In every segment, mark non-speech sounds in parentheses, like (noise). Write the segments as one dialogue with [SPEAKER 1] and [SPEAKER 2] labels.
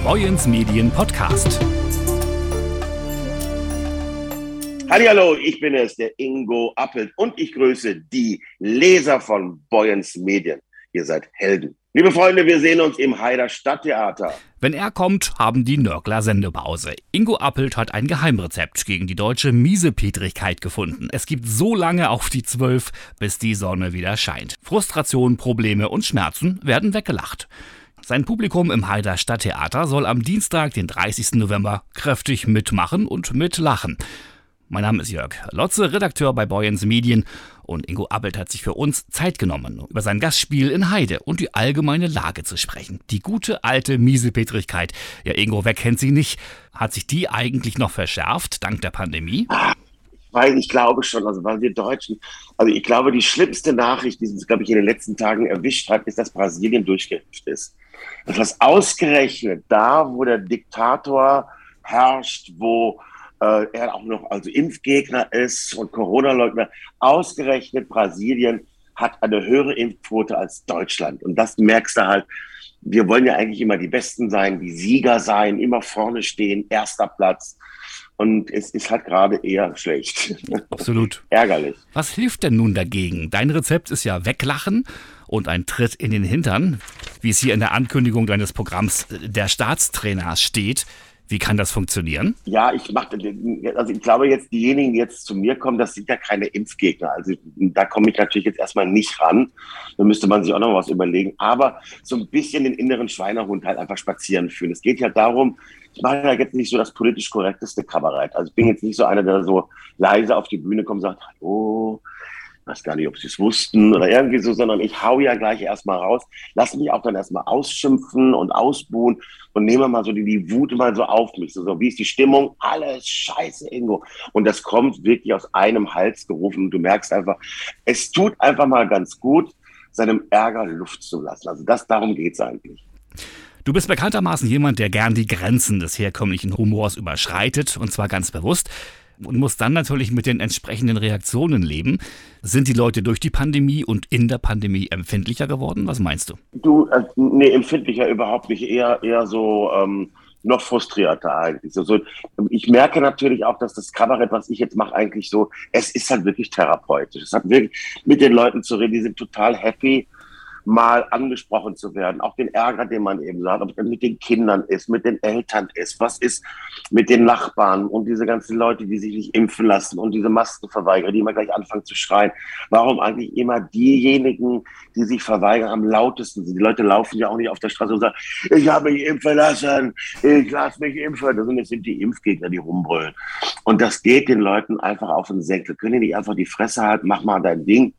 [SPEAKER 1] der Boyens Medien Podcast.
[SPEAKER 2] Hallo, ich bin es, der Ingo Appelt und ich grüße die Leser von Boyens Medien. Ihr seid Helden. Liebe Freunde, wir sehen uns im Heider Stadttheater.
[SPEAKER 1] Wenn er kommt, haben die Nörgler Sendepause. Ingo Appelt hat ein Geheimrezept gegen die deutsche Miesepetrigkeit gefunden. Es gibt so lange auf die Zwölf, bis die Sonne wieder scheint. Frustration, Probleme und Schmerzen werden weggelacht. Sein Publikum im Heider Stadttheater soll am Dienstag, den 30. November, kräftig mitmachen und mitlachen. Mein Name ist Jörg Lotze, Redakteur bei Boyens Medien und Ingo Appelt hat sich für uns Zeit genommen, über sein Gastspiel in Heide und die allgemeine Lage zu sprechen. Die gute alte Miesepetrigkeit. Ja, Ingo, wer kennt sie nicht? Hat sich die eigentlich noch verschärft, dank der Pandemie?
[SPEAKER 2] Weil ich glaube schon, also weil wir Deutschen, also ich glaube, die schlimmste Nachricht, die uns, glaube ich, in den letzten Tagen erwischt hat, ist, dass Brasilien durchgeimpft ist. Das ausgerechnet da, wo der Diktator herrscht, wo äh, er auch noch also Impfgegner ist und Corona-Leugner. Ausgerechnet Brasilien hat eine höhere Impfquote als Deutschland. Und das merkst du halt. Wir wollen ja eigentlich immer die Besten sein, die Sieger sein, immer vorne stehen, erster Platz. Und es ist halt gerade eher schlecht. (laughs)
[SPEAKER 1] Absolut.
[SPEAKER 2] Ärgerlich.
[SPEAKER 1] Was hilft denn nun dagegen? Dein Rezept ist ja weglachen und ein Tritt in den Hintern, wie es hier in der Ankündigung deines Programms der Staatstrainers steht. Wie kann das funktionieren?
[SPEAKER 2] Ja, ich mache, also ich glaube jetzt, diejenigen, die jetzt zu mir kommen, das sind ja keine Impfgegner. Also da komme ich natürlich jetzt erstmal nicht ran. Da müsste man sich auch noch was überlegen. Aber so ein bisschen den inneren Schweinehund halt einfach spazieren führen. Es geht ja darum, ich mache ja jetzt nicht so das politisch korrekteste Kabarett. Also ich bin jetzt nicht so einer, der so leise auf die Bühne kommt und sagt, hallo, weiß gar nicht, ob sie es wussten oder irgendwie so, sondern ich hau ja gleich erstmal raus, lass mich auch dann erstmal ausschimpfen und ausbuhen und nehme mal so die, die Wut mal so auf mich. So, so, wie ist die Stimmung? Alles scheiße, Ingo. Und das kommt wirklich aus einem Hals gerufen und du merkst einfach, es tut einfach mal ganz gut, seinem Ärger Luft zu lassen. Also das, darum geht's eigentlich.
[SPEAKER 1] Du bist bekanntermaßen jemand, der gern die Grenzen des herkömmlichen Humors überschreitet, und zwar ganz bewusst und muss dann natürlich mit den entsprechenden Reaktionen leben. Sind die Leute durch die Pandemie und in der Pandemie empfindlicher geworden? Was meinst du?
[SPEAKER 2] Du, äh, nee, empfindlicher überhaupt nicht. Eher, eher so ähm, noch frustrierter eigentlich. Also, ich merke natürlich auch, dass das Kabarett, was ich jetzt mache, eigentlich so, es ist halt wirklich therapeutisch. Es hat wirklich mit den Leuten zu reden, die sind total happy mal angesprochen zu werden, auch den Ärger, den man eben hat, ob es mit den Kindern ist, mit den Eltern ist, was ist mit den Nachbarn und diese ganzen Leute, die sich nicht impfen lassen und diese Maskenverweigerer, die immer gleich anfangen zu schreien. Warum eigentlich immer diejenigen, die sich verweigern, am lautesten sind? Die Leute laufen ja auch nicht auf der Straße und sagen, ich habe mich impfen lassen, ich lasse mich impfen. Das sind, das sind die Impfgegner, die rumbrüllen. Und das geht den Leuten einfach auf den Senkel. Können die nicht einfach die Fresse halten, mach mal dein Ding.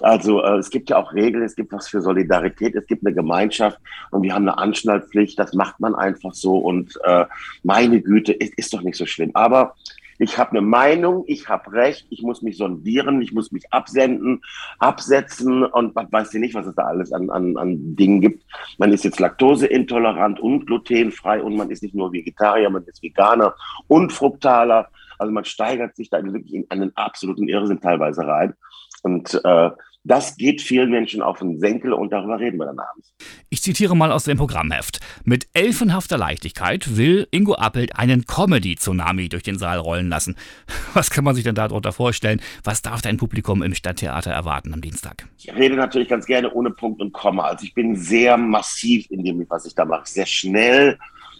[SPEAKER 2] Also äh, es gibt ja auch Regeln, es gibt was für Solidarität, es gibt eine Gemeinschaft und wir haben eine Anschnallpflicht, das macht man einfach so und äh, meine Güte, ist, ist doch nicht so schlimm. Aber ich habe eine Meinung, ich habe Recht, ich muss mich sondieren, ich muss mich absenden, absetzen und man weiß ja nicht, was es da alles an, an, an Dingen gibt. Man ist jetzt laktoseintolerant und glutenfrei und man ist nicht nur Vegetarier, man ist Veganer und Fruktaler. Also man steigert sich da wirklich in einen absoluten Irrsinn teilweise rein. Und äh, das geht vielen Menschen auf den Senkel und darüber reden wir dann abends.
[SPEAKER 1] Ich zitiere mal aus dem Programmheft. Mit elfenhafter Leichtigkeit will Ingo Appelt einen Comedy-Tsunami durch den Saal rollen lassen. (laughs) Was kann man sich denn darunter vorstellen? Was darf dein Publikum im Stadttheater erwarten am Dienstag?
[SPEAKER 2] Ich rede natürlich ganz gerne ohne Punkt und Komma. Also ich bin sehr massiv in dem, was ich da mache. Sehr schnell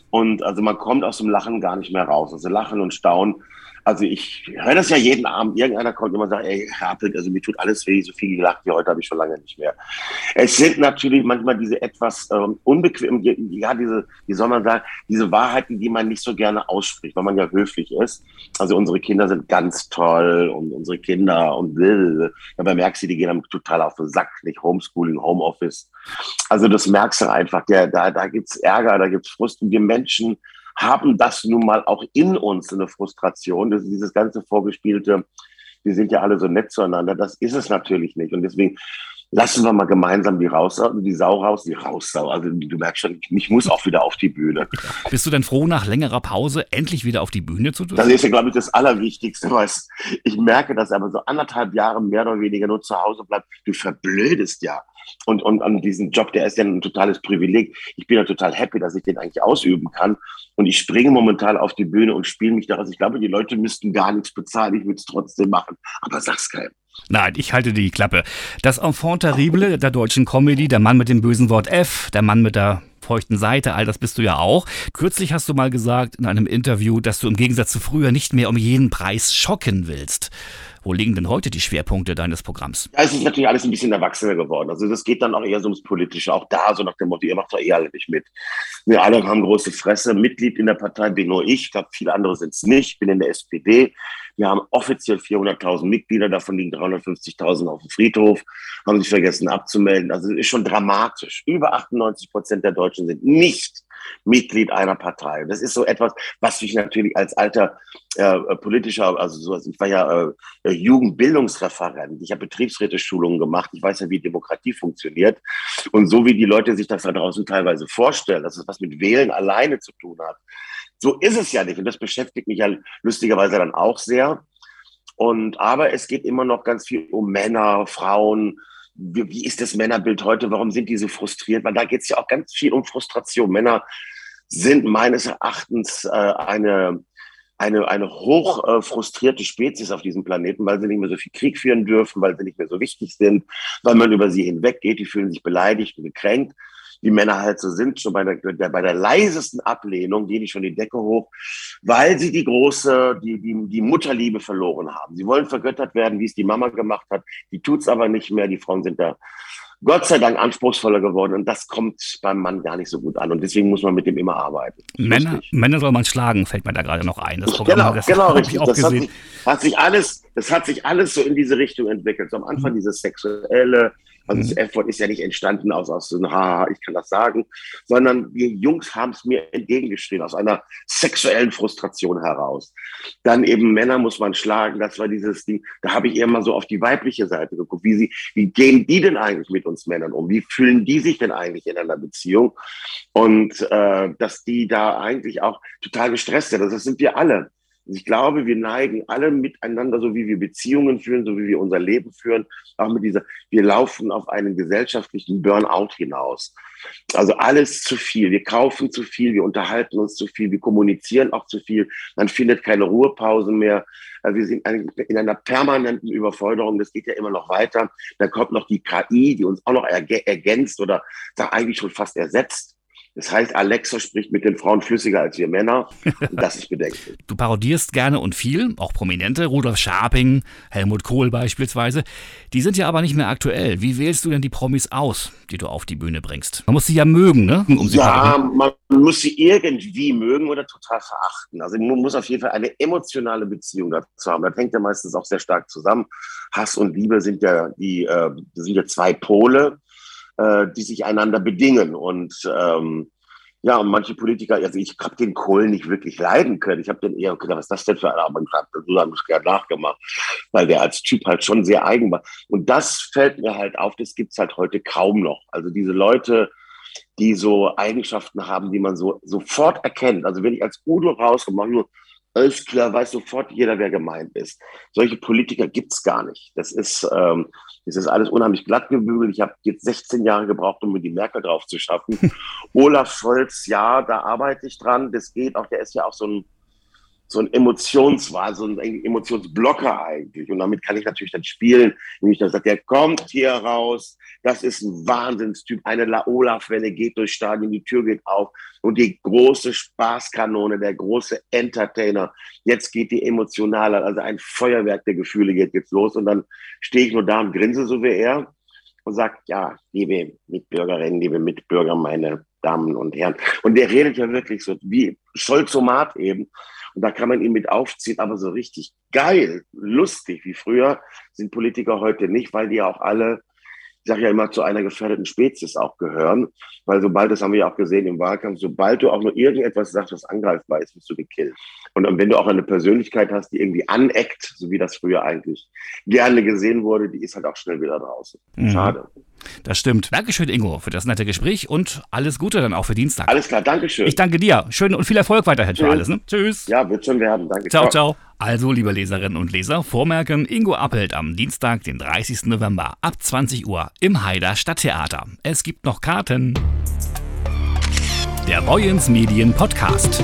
[SPEAKER 2] und also man kommt aus dem Lachen gar nicht mehr raus. Also Lachen und Staunen also ich höre das ja jeden Abend. Irgendeiner kommt immer und sagt, ey, Herr Appelt, also mir tut alles weh, so viel gelacht wie heute habe ich schon lange nicht mehr. Es sind natürlich manchmal diese etwas ähm, unbequem, ja, diese, wie soll man sagen, diese Wahrheiten, die man nicht so gerne ausspricht, weil man ja höflich ist. Also unsere Kinder sind ganz toll und unsere Kinder und will. Dabei merkst du, die gehen dann total auf den Sack, nicht Homeschooling, Homeoffice. Also das merkst du einfach, der, da, da gibt's Ärger, da gibt's Frust und wir Menschen haben das nun mal auch in uns, eine Frustration. Das ist dieses ganze vorgespielte, wir sind ja alle so nett zueinander. Das ist es natürlich nicht. Und deswegen lassen wir mal gemeinsam die Raussau, die Sau raus, die Raussau. Also du merkst schon, ich muss auch wieder auf die Bühne.
[SPEAKER 1] Bist du denn froh, nach längerer Pause endlich wieder auf die Bühne zu
[SPEAKER 2] dürfen? Das ist ja, glaube ich, das Allerwichtigste, weil ich merke, dass aber so anderthalb Jahre mehr oder weniger nur zu Hause bleibt. Du verblödest ja. Und, und an diesen Job, der ist ja ein totales Privileg. Ich bin ja total happy, dass ich den eigentlich ausüben kann. Und ich springe momentan auf die Bühne und spiele mich daraus. Ich glaube, die Leute müssten gar nichts bezahlen. Ich würde es trotzdem machen. Aber sag's keinem.
[SPEAKER 1] Nein, ich halte die Klappe. Das Enfant terrible der deutschen Comedy, der Mann mit dem bösen Wort F, der Mann mit der feuchten Seite, all das bist du ja auch. Kürzlich hast du mal gesagt in einem Interview, dass du im Gegensatz zu früher nicht mehr um jeden Preis schocken willst. Wo liegen denn heute die Schwerpunkte deines Programms?
[SPEAKER 2] Ja, es ist natürlich alles ein bisschen erwachsener geworden. Also das geht dann auch eher so ums Politische. Auch da so nach dem Motto, ihr macht doch eh alle nicht mit. Wir alle haben große Fresse. Mitglied in der Partei bin nur ich. Ich glaube, viele andere sind es nicht. Ich bin in der SPD. Wir haben offiziell 400.000 Mitglieder, davon liegen 350.000 auf dem Friedhof, haben sich vergessen abzumelden. Also es ist schon dramatisch. Über 98 Prozent der Deutschen sind nicht Mitglied einer Partei. Das ist so etwas, was ich natürlich als alter äh, politischer, also so, ich war ja äh, Jugendbildungsreferent, ich habe Betriebsräte-Schulungen gemacht, ich weiß ja, wie Demokratie funktioniert. Und so wie die Leute sich das da draußen teilweise vorstellen, dass es was mit Wählen alleine zu tun hat, so ist es ja nicht. Und das beschäftigt mich ja lustigerweise dann auch sehr. Und aber es geht immer noch ganz viel um Männer, Frauen, wie, wie ist das Männerbild heute? Warum sind die so frustriert? Weil da geht es ja auch ganz viel um Frustration. Männer sind meines Erachtens äh, eine, eine, eine hoch äh, frustrierte Spezies auf diesem Planeten, weil sie nicht mehr so viel Krieg führen dürfen, weil sie nicht mehr so wichtig sind, weil man über sie hinweggeht. Die fühlen sich beleidigt und gekränkt wie Männer halt so sind, schon bei der, der, bei der leisesten Ablehnung gehen die schon die Decke hoch, weil sie die große, die, die, die Mutterliebe verloren haben. Sie wollen vergöttert werden, wie es die Mama gemacht hat. Die tut's aber nicht mehr. Die Frauen sind da Gott sei Dank anspruchsvoller geworden und das kommt beim Mann gar nicht so gut an und deswegen muss man mit dem immer arbeiten.
[SPEAKER 1] Männer, Männer soll man schlagen, fällt mir da gerade noch ein.
[SPEAKER 2] Das Programm, genau, das genau, richtig. (laughs) Das hat sich, hat sich, alles, das hat sich alles so in diese Richtung entwickelt. So am Anfang mhm. dieses sexuelle, also mhm. das F-Wort ist ja nicht entstanden aus, aus so einem Haha, ich kann das sagen, sondern wir Jungs haben es mir entgegengeschrien, aus einer sexuellen Frustration heraus. Dann eben Männer muss man schlagen, das war dieses Ding, da habe ich eher mal so auf die weibliche Seite geguckt, wie sie, wie gehen die denn eigentlich mit uns Männern um? Wie fühlen die sich denn eigentlich in einer Beziehung? Und äh, dass die da eigentlich auch total gestresst sind, das sind wir alle. Ich glaube, wir neigen alle miteinander, so wie wir Beziehungen führen, so wie wir unser Leben führen, auch mit dieser, wir laufen auf einen gesellschaftlichen Burnout hinaus. Also alles zu viel. Wir kaufen zu viel, wir unterhalten uns zu viel, wir kommunizieren auch zu viel. Man findet keine Ruhepause mehr. Also wir sind in einer permanenten Überforderung. Das geht ja immer noch weiter. Dann kommt noch die KI, die uns auch noch ergänzt oder da eigentlich schon fast ersetzt. Das heißt, Alexa spricht mit den Frauen flüssiger als wir Männer. Und das ist bedenklich. (laughs)
[SPEAKER 1] Du parodierst gerne und viel, auch Prominente, Rudolf Scharping, Helmut Kohl beispielsweise. Die sind ja aber nicht mehr aktuell. Wie wählst du denn die Promis aus, die du auf die Bühne bringst? Man muss sie ja mögen, ne?
[SPEAKER 2] Um sie ja, man muss sie irgendwie mögen oder total verachten. Also man muss auf jeden Fall eine emotionale Beziehung dazu haben. Das hängt ja meistens auch sehr stark zusammen. Hass und Liebe sind ja die äh, sind ja zwei Pole äh, die sich einander bedingen. Und ähm, ja, und manche Politiker, also ich habe den Kohl nicht wirklich leiden können. Ich habe den eher gedacht, was ist das denn für ein Aber ich habe es gerne nachgemacht, weil der als Typ halt schon sehr eigen war. Und das fällt mir halt auf, das gibt's halt heute kaum noch. Also diese Leute, die so Eigenschaften haben, die man so sofort erkennt. Also wenn ich als Udo rauskomme, nur alles klar, weiß sofort jeder, wer gemeint ist. Solche Politiker gibt's gar nicht. Das ist, ähm, das ist alles unheimlich glatt gebügelt. Ich habe jetzt 16 Jahre gebraucht, um mir die Merkel drauf zu schaffen. (laughs) Olaf Scholz, ja, da arbeite ich dran. Das geht auch, der ist ja auch so ein so ein Emotionswahl, so ein Emotionsblocker eigentlich. Und damit kann ich natürlich dann spielen, nämlich dann sagt, der kommt hier raus, das ist ein Wahnsinnstyp, eine Laola-Welle geht durchs Stadion, die Tür geht auf und die große Spaßkanone, der große Entertainer, jetzt geht die emotionale, also ein Feuerwerk der Gefühle geht jetzt los und dann stehe ich nur da und grinse so wie er und sagt, ja, liebe Mitbürgerinnen, liebe Mitbürger, meine Damen und Herren. Und der redet ja wirklich so wie Scholzomat eben. Und da kann man ihn mit aufziehen, aber so richtig geil, lustig wie früher sind Politiker heute nicht, weil die auch alle, ich sage ja immer, zu einer gefährdeten Spezies auch gehören. Weil sobald, das haben wir ja auch gesehen im Wahlkampf, sobald du auch nur irgendetwas sagst, was angreifbar ist, wirst du gekillt. Und wenn du auch eine Persönlichkeit hast, die irgendwie aneckt, so wie das früher eigentlich gerne gesehen wurde, die ist halt auch schnell wieder draußen. Mhm.
[SPEAKER 1] Das stimmt. Dankeschön, Ingo, für das nette Gespräch und alles Gute dann auch für Dienstag.
[SPEAKER 2] Alles klar, Dankeschön.
[SPEAKER 1] Ich danke dir. Schön und viel Erfolg weiterhin für alles. Ne? Tschüss.
[SPEAKER 2] Ja, wird schon werden. Danke.
[SPEAKER 1] Ciao, ciao. Also, liebe Leserinnen und Leser, vormerken, Ingo Appelt am Dienstag, den 30. November ab 20 Uhr im Haider Stadttheater. Es gibt noch Karten. Der Boyens Medien Podcast.